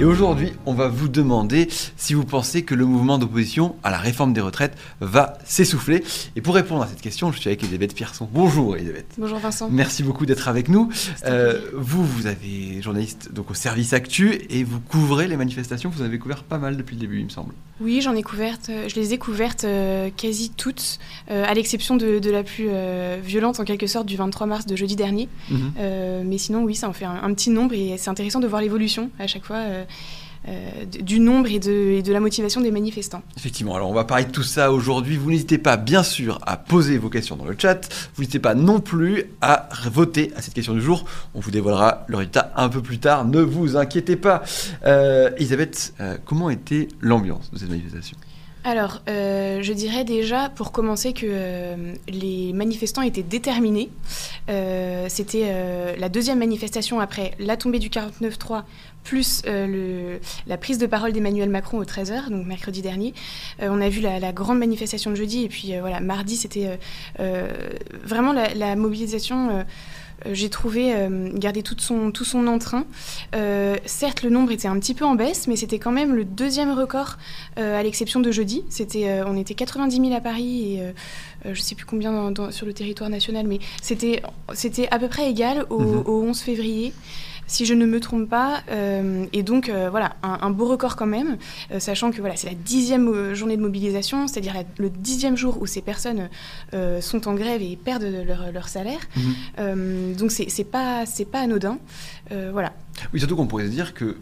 Et aujourd'hui, on va vous demander si vous pensez que le mouvement d'opposition à la réforme des retraites va s'essouffler. Et pour répondre à cette question, je suis avec Elisabeth Pierson. Bonjour Elisabeth. Bonjour Vincent. Merci beaucoup d'être avec nous. Euh, vous, vous avez journaliste donc au service Actu et vous couvrez les manifestations. Vous en avez couvert pas mal depuis le début, il me semble. Oui, j'en ai couvertes. euh, Je les ai couvertes euh, quasi toutes, euh, à l'exception de, de la plus violente en quelque sorte du 23 mars de jeudi dernier. Mhm. Mais sinon, oui, ça en fait un, un petit nombre et c'est intéressant de voir l'évolution à chaque fois euh, du nombre et de, et de la motivation des manifestants. Effectivement, alors on va parler de tout ça aujourd'hui. Vous n'hésitez pas, bien sûr, à poser vos questions dans le chat. Vous n'hésitez pas non plus à voter à cette question du jour. On vous dévoilera le résultat un peu plus tard. Ne vous inquiétez pas. Euh, Elisabeth, euh, comment était l'ambiance de cette manifestation? Alors, euh, je dirais déjà, pour commencer, que euh, les manifestants étaient déterminés. Euh, C'était la deuxième manifestation après la tombée du 49-3, plus la prise de parole d'Emmanuel Macron au 13h, donc mercredi dernier. On a vu la, grande manifestation de jeudi, et puis voilà, mardi, c'était vraiment la mobilisation. Euh, j'ai trouvé euh, garder tout son, tout son entrain. Euh, certes, le nombre était un petit peu en baisse, mais c'était quand même le deuxième record euh, à l'exception de jeudi. C'était, on était 90 000 à Paris et je ne sais plus combien dans- dans- sur le territoire national, mais c'était, c'était à peu près égal au, Mhm. au 11 février. Si je ne me trompe pas, Euh, et donc euh, voilà, un, un beau record quand même, euh, sachant que voilà, c'est la dixième journée de mobilisation, c'est-à-dire le dixième jour où ces personnes sont en grève et perdent leur, leur salaire. Mhm. Donc c'est pas pas anodin. Voilà. Oui, surtout qu'on pourrait se dire que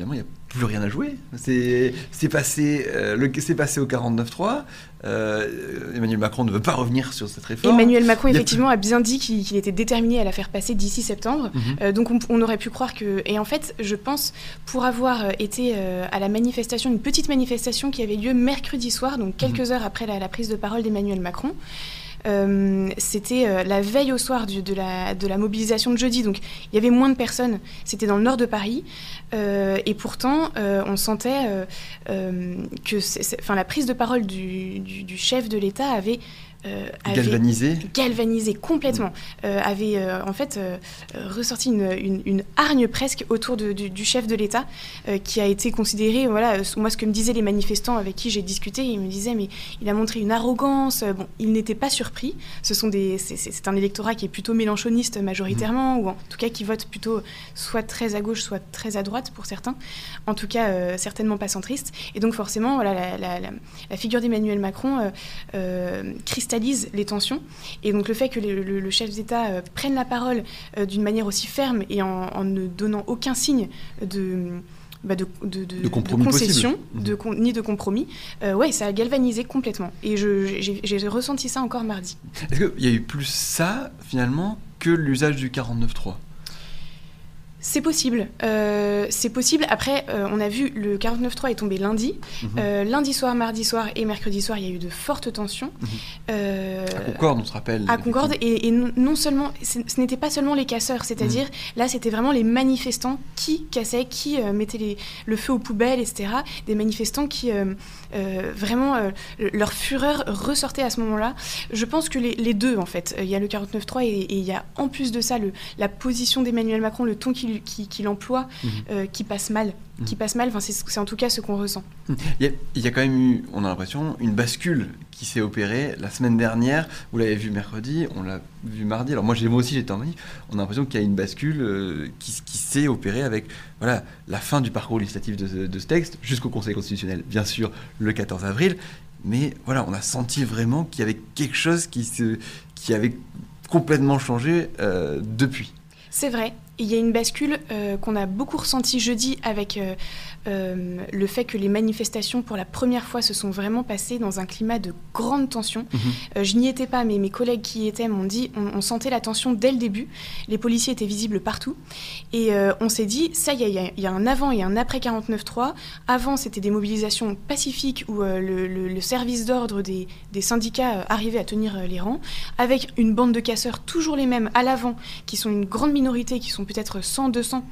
finalement, il n'y a plus rien à jouer. C'est passé, euh, le- passé au 49-3. Euh, Emmanuel Macron ne veut pas revenir sur cette réforme. Emmanuel Macron a effectivement a bien dit qu'il était déterminé à la faire passer d'ici septembre. Mhm. Euh, donc on, on aurait pu croire que et en fait je pense pour avoir euh, été à la manifestation une petite manifestation qui avait lieu mercredi soir donc quelques heures après la, la prise de parole d'Emmanuel Macron. Euh, c'était euh, la veille au soir de, la, mobilisation de jeudi, donc il y avait moins de personnes. C'était dans le nord de Paris, euh, et pourtant on sentait que c'est- la prise de parole du, chef de l'État avait Galvanisé. galvanisé complètement, euh, avait euh, en fait euh, euh, ressorti une, une- une hargne presque autour de- du, du chef de l'État, euh, qui a été considéré, voilà, euh, moi ce que me disaient les manifestants avec qui j'ai discuté, ils me disaient mais il a montré une arrogance, Euh, bon, ils n'étaient pas surpris, ce sont des, c'est- un électorat qui est plutôt mélanchoniste majoritairement, ou en tout cas qui vote plutôt soit très à gauche, soit très à droite pour certains, en tout cas euh, certainement pas centriste, et donc forcément voilà, la, la- la- la figure d'Emmanuel Macron euh, euh, cristallise les tensions. Et donc le fait que le, le- le chef d'État euh, prenne la parole euh, d'une manière aussi ferme et en, en ne donnant aucun signe de... bah, de, de, concession, con- ni de compromis, euh, ouais, ça a galvanisé complètement. Et j'ai ressenti ça encore mardi. Est-ce qu'il y a eu plus ça, finalement, que l'usage du 49-3 C'est possible. Euh, c'est possible. Après, euh, on a vu le 49.3 est tombé lundi. Mhm. Euh, lundi soir, mardi soir et mercredi soir, il y a eu de fortes tensions. Mhm. À Concorde, on se rappelle. à Concorde et, et non, non seulement ce n'était pas seulement les casseurs c'est-à-dire là c'était vraiment les manifestants qui cassaient qui mettaient les- le feu aux poubelles etc des manifestants qui vraiment leur fureur ressortait à ce moment-là je pense que les, les deux en fait il y a le 49.3 et, et il y a en plus de ça le, la position d'Emmanuel Macron le ton qu'il qui, qu'il emploie Mhm. euh, qui passe mal qui Mhm. passe mal enfin c'est en tout cas ce qu'on ressent Il y, a, il y a quand même eu, on a l'impression, une bascule qui s'est opérée la semaine dernière. Vous l'avez vu mercredi, on l'a vu mardi. Alors moi, moi aussi, j'étais en manif. On a l'impression qu'il y a une bascule euh, qui, qui s'est opérée avec voilà, la fin du parcours législatif de, ce- de ce texte jusqu'au Conseil constitutionnel, bien sûr, le 14 avril. Mais voilà, on a senti vraiment qu'il y avait quelque chose qui, se, qui avait complètement changé euh, depuis. C'est vrai. Il y a une bascule euh, qu'on a beaucoup ressentie jeudi avec euh, euh, le fait que les manifestations, pour la première fois, se sont vraiment passées dans un climat de grande tension. Mhm. Je n'y étais pas, mais mes collègues qui y étaient m'ont dit on, on sentait la tension dès le début. Les policiers étaient visibles partout. Et on s'est dit ça y est, il y a- il y, a un avant et un après 49.3. Avant, c'était des mobilisations pacifiques où le, le- le service d'ordre des, des syndicats arrivait à tenir les rangs, avec une bande de casseurs, toujours les mêmes, à l'avant, qui sont une grande minorité, qui sont peut-être 100, 200,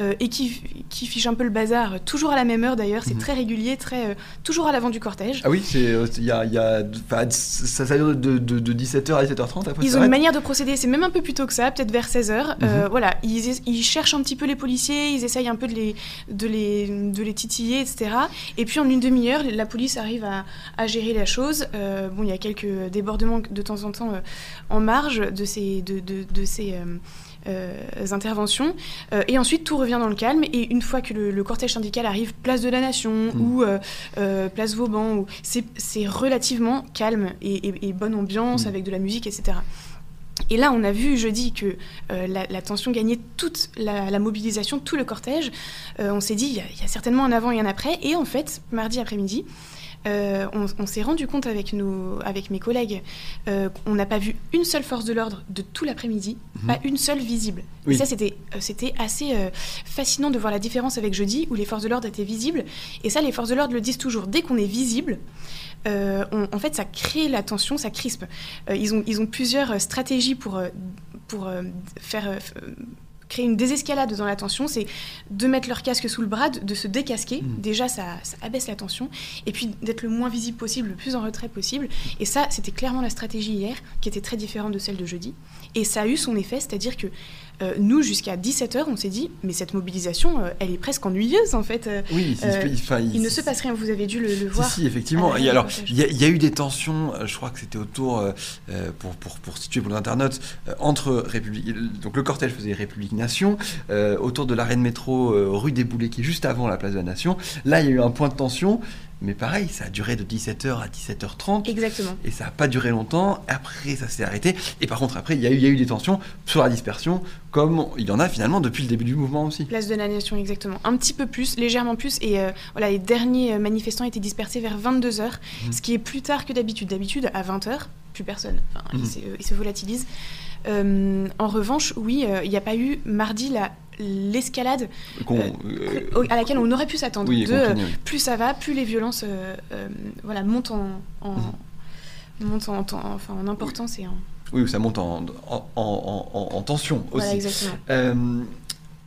euh, et qui, qui fichent un peu le bazar, toujours à la même heure d'ailleurs, c'est Mhm. très régulier, très, euh, toujours à l'avant du cortège. Ah oui, c'est euh, y a, il y a- ça, ça dure de, de, de 17h à 17h30 après Ils ont une manière de procéder, c'est même un peu plus tôt que ça, peut-être vers 16h. Mhm. voilà, ils, ils cherchent un petit peu les policiers, ils essayent un peu de les, de les, de les titiller, etc. Et puis en une demi-heure, la police arrive à, à gérer la chose. Euh, bon, il y a quelques débordements de temps en temps euh, en marge de ces, de, de- de ces euh, euh, interventions. Euh, et ensuite, tout revient dans le calme. Et une fois que le, le cortège syndical arrive, place de la Nation Mhm. ou euh, euh, place Vauban, ou- c'est relativement calme et, et- et bonne ambiance Mhm. avec de la musique, etc. Et là, on a vu jeudi que euh, la, la tension gagnait toute la, la mobilisation, tout le cortège. Euh, on s'est dit, il y, a- il y a certainement un avant et un après. Et en fait, mardi après-midi, euh, on, on s'est rendu compte avec, nos, avec mes collègues euh, qu'on n'a pas vu une seule force de l'ordre de tout l'après-midi, Mhm. pas une seule visible. Oui. Et ça, c'était euh, c'était assez euh, fascinant de voir la différence avec jeudi, où les forces de l'ordre étaient visibles. Et ça, les forces de l'ordre le disent toujours, dès qu'on est visible, on- en fait, ça crée la tension, ça crispe. Ils, ont, ils ont plusieurs stratégies pour, pour faire créer une désescalade dans la tension. C'est de mettre leur casque sous le bras, de, de se décasquer. Mhm. Déjà, ça, ça abaisse la tension. Et puis d'être le moins visible possible, le plus en retrait possible. Et ça, c'était clairement la stratégie hier, qui était très différente de celle de jeudi. Et ça a eu son effet, c'est-à-dire que euh, nous, jusqu'à 17h, on s'est dit, mais cette mobilisation, euh, elle est presque ennuyeuse, en fait. Euh, Oui, il, enfin, il ne se passe rien, vous avez dû le, le Si, voir. si, effectivement. Et alors, il y, a- il y a eu des tensions, je crois que c'était autour, pour, pour, pour situer pour les internautes, entre République. Donc le cortège faisait République Nation, autour de l'arrêt de métro rue des Boulets, qui est juste avant la place de la Nation. Là, il y a eu un point de tension, mais pareil, ça a duré de 17h à 17h30. Exactement. Et ça n'a pas duré longtemps. Après, ça s'est arrêté. Et par contre, après, il y, a eu- il y a eu des tensions sur la dispersion, comme il y en a finalement depuis le début du mouvement aussi. Place de la Nation, exactement. Un petit peu plus, légèrement plus. Et euh, voilà, les derniers euh, manifestants étaient dispersés vers 22h, Mhm. ce qui est plus tard que d'habitude. D'habitude, à 20h, plus personne. Enfin, Mhm. ils, se, ils se volatilisent. Euh, en revanche, oui, euh, il n'y a pas eu mardi la- l'escalade Euh, euh, à laquelle on aurait pu s'attendre. oui, de, continue, oui. plus ça va, plus les violences euh, voilà, montent en, en- Mhm. montent en, en- enfin, en importance et en... Oui, ça monte en, en, en- en- en tension aussi. Voilà, exactement. Euh,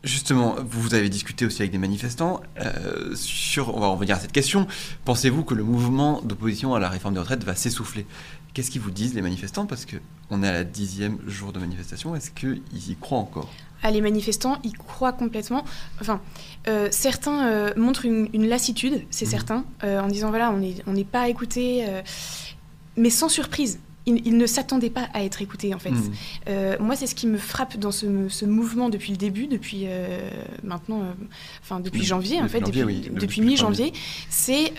justement, vous avez discuté aussi avec des manifestants euh, sur, on va revenir à cette question. Pensez-vous que le mouvement d'opposition à la réforme des retraites va s'essouffler? Qu'est-ce qu'ils vous disent les manifestants? Parce que on est à la dixième jour de manifestation. Est-ce qu'ils y croient encore? Ah, les manifestants y croient complètement. Enfin, euh, certains euh, montrent une, une lassitude, c'est Mhm. certain, en disant voilà, on n'est on pas écouté, mais sans surprise. Ils, ils ne s'attendaient pas à être écoutés, en fait. Hmm. Euh, moi, c'est ce qui me frappe dans ce, ce mouvement depuis le début, depuis euh, maintenant, euh, enfin depuis janvier, en fait, janvier, depuis, oui, depuis depuis mi-janvier, c'est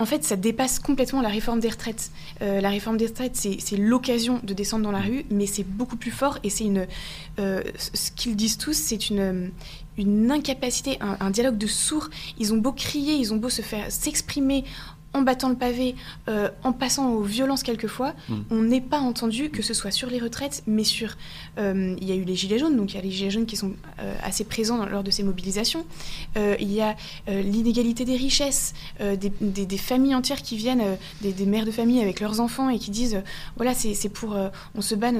en fait, ça dépasse complètement la réforme des retraites. Euh, la réforme des retraites, c'est l'occasion de descendre dans la rue, mais c'est beaucoup plus fort et c'est une. euh, ce qu'ils disent tous, c'est une, une incapacité, un, un dialogue de sourds. Ils ont beau crier, ils ont beau se faire s'exprimer en battant le pavé, euh, en passant aux violences quelquefois, Mm. on n'est pas entendu, que ce soit sur les retraites, mais sur... euh, il y a eu les Gilets jaunes, donc il y a les Gilets jaunes qui sont euh, assez présents dans- lors de ces mobilisations. Il y a l'inégalité des richesses, des, des- des familles entières qui viennent, des, des mères de famille avec leurs enfants et qui disent, voilà, c'est pour... on se bat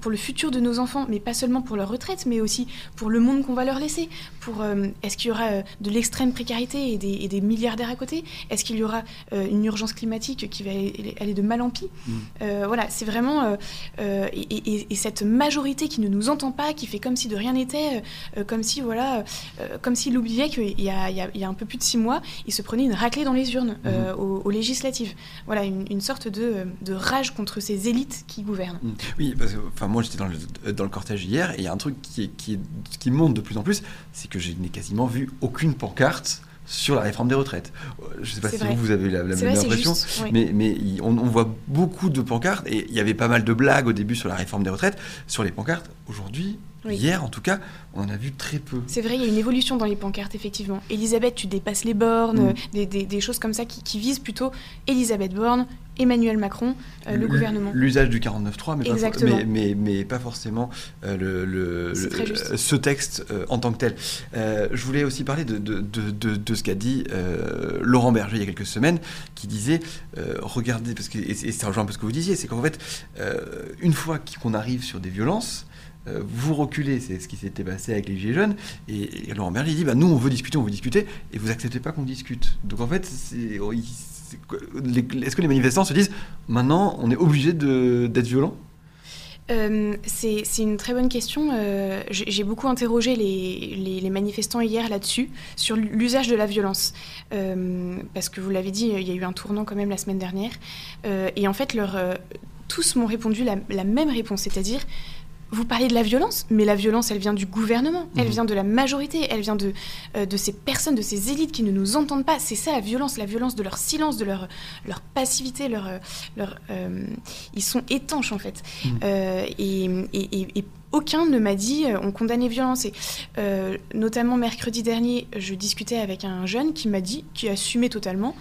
pour le futur de nos enfants, mais pas seulement pour leur retraite, mais aussi pour le monde qu'on va leur laisser. Pour Est-ce qu'il y aura de l'extrême précarité et des, et des milliardaires à côté? Est-ce qu'il y aura une urgence climatique qui va aller de mal en pis Mm. Euh, Voilà, c'est vraiment... euh, euh, et, et- et cette majorité qui ne nous entend pas, qui fait comme si de rien n'était, euh, comme si, voilà, euh, comme s'il oubliait qu'il y a, il y a- il y a un peu plus de six mois, il se prenait une raclée dans les urnes euh, aux, aux législatives. Voilà, une, une sorte de, de rage contre ces élites qui gouvernent. Mm. Oui, parce que enfin, moi j'étais dans le, dans le cortège hier et il y a un truc qui, qui, qui monte de plus en plus, c'est que je n'ai quasiment vu aucune pancarte sur la réforme des retraites. Je ne sais pas si vrai. vous, vous avez la, même impression, oui. mais, mais il- on, on voit beaucoup de pancartes et il y avait pas mal de blagues au début sur la réforme des retraites, sur les pancartes. Aujourd'hui, Oui. hier en tout cas, on en a vu très peu. C'est vrai, il y a une évolution dans les pancartes, effectivement. Elisabeth, tu dépasses les bornes, Mm. des, des- des choses comme ça qui, qui visent plutôt Elisabeth Borne, Emmanuel Macron, euh, le gouvernement. L'usage du 49.3, mais, mais, mais, mais pas forcément euh, le, ce texte euh, en tant que tel. Je voulais aussi parler de, de, de, ce qu'a dit Laurent Berger il y a quelques semaines, qui disait, regardez, parce que, et, et ça rejoint un peu ce que vous disiez, c'est qu'en fait, une fois qu'on arrive sur des violences, euh, vous reculez, c'est ce qui s'était passé avec les Gilets jaunes, et, et Laurent Berger dit, bah, nous on veut discuter, on veut discuter, et vous acceptez pas qu'on discute. Donc en fait, oh, est-ce que les manifestants se disent, maintenant on est obligé d'être violent? Euh, c'est une très bonne question. Euh, J'ai beaucoup interrogé les, les- manifestants hier là-dessus, sur l'usage de la violence. Euh, parce que vous l'avez dit, il y a eu un tournant quand même la semaine dernière. Et en fait, tous m'ont répondu la même réponse, c'est-à-dire, vous parlez de la violence, mais la violence, elle vient du gouvernement, elle Mhm. vient de la majorité, elle vient de, euh, de ces personnes, de ces élites qui ne nous entendent pas. C'est ça la violence, la violence de leur silence, de leur, leur passivité, leur, leur, euh, ils sont étanches en fait. Mhm. Euh, et, et- et- et aucun ne m'a dit on condamne les violences. Et, notamment mercredi dernier, je discutais avec un jeune qui m'a dit, qui assumait totalement.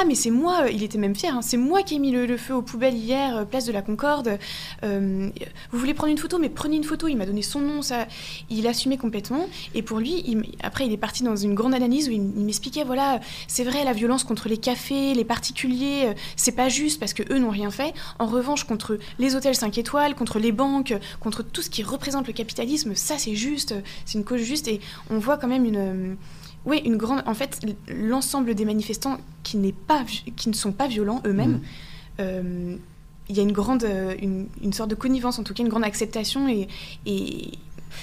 Ah mais c'est moi, euh, il était même fier, hein, c'est moi qui ai mis le, feu aux poubelles hier, euh, place de la Concorde. Euh, vous voulez prendre une photo, mais prenez une photo. Il m'a donné son nom, ça, il assumait complètement. Et pour lui, après il est parti dans une grande analyse où il, m'expliquait voilà, c'est vrai la violence contre les cafés, les particuliers, c'est pas juste parce que eux n'ont rien fait. En revanche, contre les hôtels 5 étoiles, contre les banques, contre tout ce qui représente le capitalisme, ça c'est juste, c'est une cause juste. Et on voit quand même une, oui, une grande. En fait, l'ensemble des manifestants qui, n'est pas, vi- qui ne sont pas violents eux-mêmes. Mhm. euh, il y a une grande, euh, une, une sorte de connivence, en tout cas une grande acceptation et, et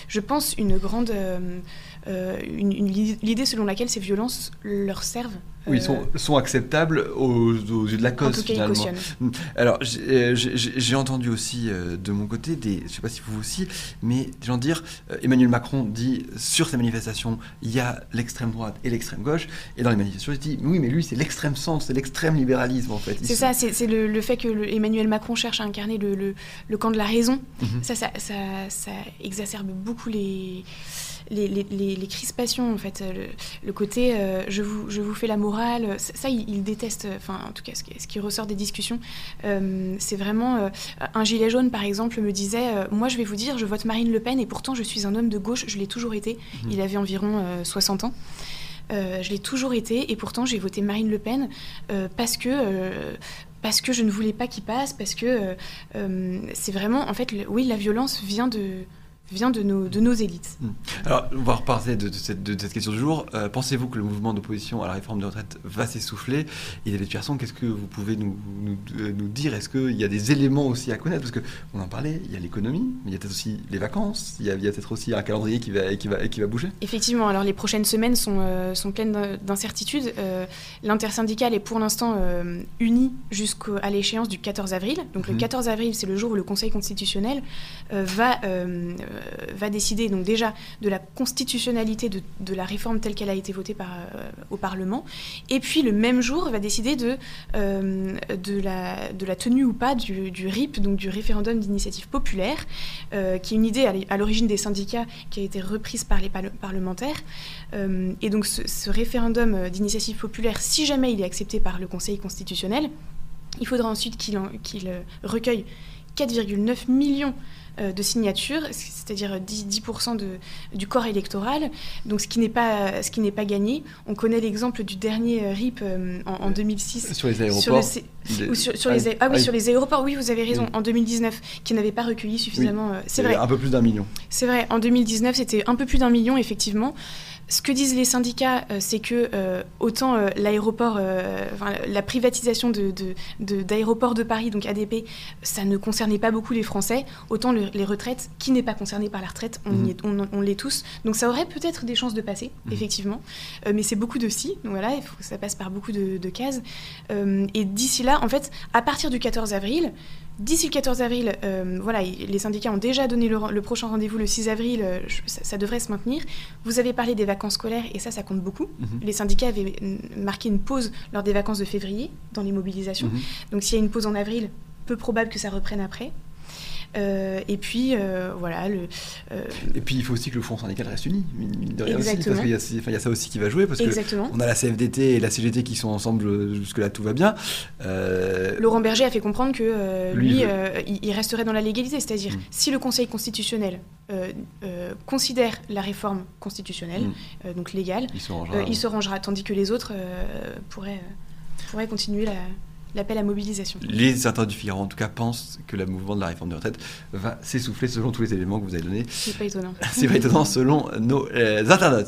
je pense une grande, euh, euh, une- une- l'idée selon laquelle ces violences leur servent. Oui, ils sont, sont acceptables aux, aux yeux de la en cause tout cas, finalement. cautionnent. Alors, j'ai euh, j'ai- entendu aussi euh, de mon côté, des, je sais pas si vous aussi, mais des gens dire, euh, Emmanuel Macron dit sur ces manifestations, il y a l'extrême droite et l'extrême gauche, et dans les manifestations, il dit, oui, mais lui, c'est l'extrême centre, c'est l'extrême libéralisme en fait. C'est ça, c'est le, le fait que le- Emmanuel Macron cherche à incarner le, le- le camp de la raison. Mhm. Ça, ça, ça, ça exacerbe beaucoup les, les, les, les- les crispations, en fait. Le, le côté euh, je, vous, je vous fais la morale, ça, il, il déteste, enfin, en tout cas, ce qui, ce qui ressort des discussions. Euh, c'est vraiment. euh, un gilet jaune, par exemple, me disait euh, Moi, je vais vous dire, je vote Marine Le Pen et pourtant, je suis un homme de gauche, je l'ai toujours été. Mhm. Il avait environ euh, 60 ans. Euh, je l'ai toujours été et pourtant j'ai voté Marine Le Pen euh, parce que euh, parce que je ne voulais pas qu'il passe parce que euh, euh, c'est vraiment en fait le- oui la violence vient de vient de nos de nos élites. Alors, on va reparler de, de cette, de cette question du jour. Euh, Pensez-vous que le mouvement d'opposition à la réforme des retraites va s'essouffler? Et Elisabeth Pierson, qu'est-ce que vous pouvez nous, nous, euh, nous dire? Est-ce qu'il y a des éléments aussi à connaître? Parce qu'on en parlait, il y a l'économie, mais il y a peut-être aussi les vacances, il y a, peut-être aussi un calendrier qui va, qui va, qui va bouger. Effectivement, alors les prochaines semaines sont, euh, sont pleines d'in- d'incertitudes. Euh, L'intersyndicale est pour l'instant unie jusqu'à l'échéance du 14 avril. Donc Mhm. le 14 avril, c'est le jour où le Conseil constitutionnel va, va décider donc déjà de la constitutionnalité de, la réforme telle qu'elle a été votée euh, au Parlement. Et puis le même jour va décider de, euh, la, tenue ou pas du, RIP, donc du référendum d'initiative populaire, euh, qui est une idée à l'origine des syndicats qui a été reprise par les parle- parlementaires. Euh, et donc ce, référendum euh, d'initiative populaire, si jamais il est accepté par le Conseil constitutionnel, il faudra ensuite qu'il euh, recueille 4,9 millions euh, de signatures, c'est-à-dire 10%, 10% de, du corps électoral, donc ce qui n'est pas, ce qui n'est pas gagné. On connaît l'exemple du dernier euh, RIP euh, en, en 2006. Sur les Sur le aéroports. C- les- ou sur, sur ah, les, ah oui, ah, sur les aéroports, oui, vous avez raison, Oui. en 2019, qui n'avait pas recueilli suffisamment. euh, c'est vrai, Un peu plus d'un million. c'est vrai, en 2019, c'était un peu plus d'un million, effectivement. Ce que disent les syndicats, euh, c'est que euh, autant euh, l'aéroport, euh, enfin, la privatisation de, de- de- d'aéroports de, Paris, donc ADP, ça ne concernait pas beaucoup les Français, autant le- les retraites, qui n'est pas concerné par la retraite, on, y est- on, on l'est tous. Donc ça aurait peut-être des chances de passer, Mhm. effectivement. Mais c'est beaucoup de si, donc voilà, il faut que ça passe par beaucoup de, cases. Et d'ici là, en fait, à partir du 14 avril, D'ici le 14 avril, euh, voilà, il- les syndicats ont déjà donné le, le prochain rendez-vous le 6 avril, je- ça, ça devrait se maintenir. Vous avez parlé des vacances scolaires et ça, ça compte beaucoup. Mhm. Les syndicats avaient marqué une pause lors des vacances de février dans les mobilisations. Mhm. Donc s'il y a une pause en avril, peu probable que ça reprenne après. Euh, et puis, euh, voilà, le, euh, Et puis il faut aussi que le front syndical reste uni, mine de rien aussi, parce qu'il y, a ces- enfin, il y a ça aussi qui va jouer, parce que exactement. on a la CFDT et la CGT qui sont ensemble jusque-là, tout va bien. Laurent Berger a fait comprendre que Lui, lui, il resterait dans la légalité, c'est-à-dire Mm. si le Conseil constitutionnel considère la réforme constitutionnelle, Mm. donc légale, il se rangera. il se rangera, tandis que les autres pourraient, pourraient continuer la, l'appel à mobilisation. Les internautes du Figaro, en tout cas, pensent que le mouvement de la réforme des retraites va s'essouffler selon tous les éléments que vous avez donnés. C'est pas étonnant. C'est pas étonnant selon nos euh, internautes.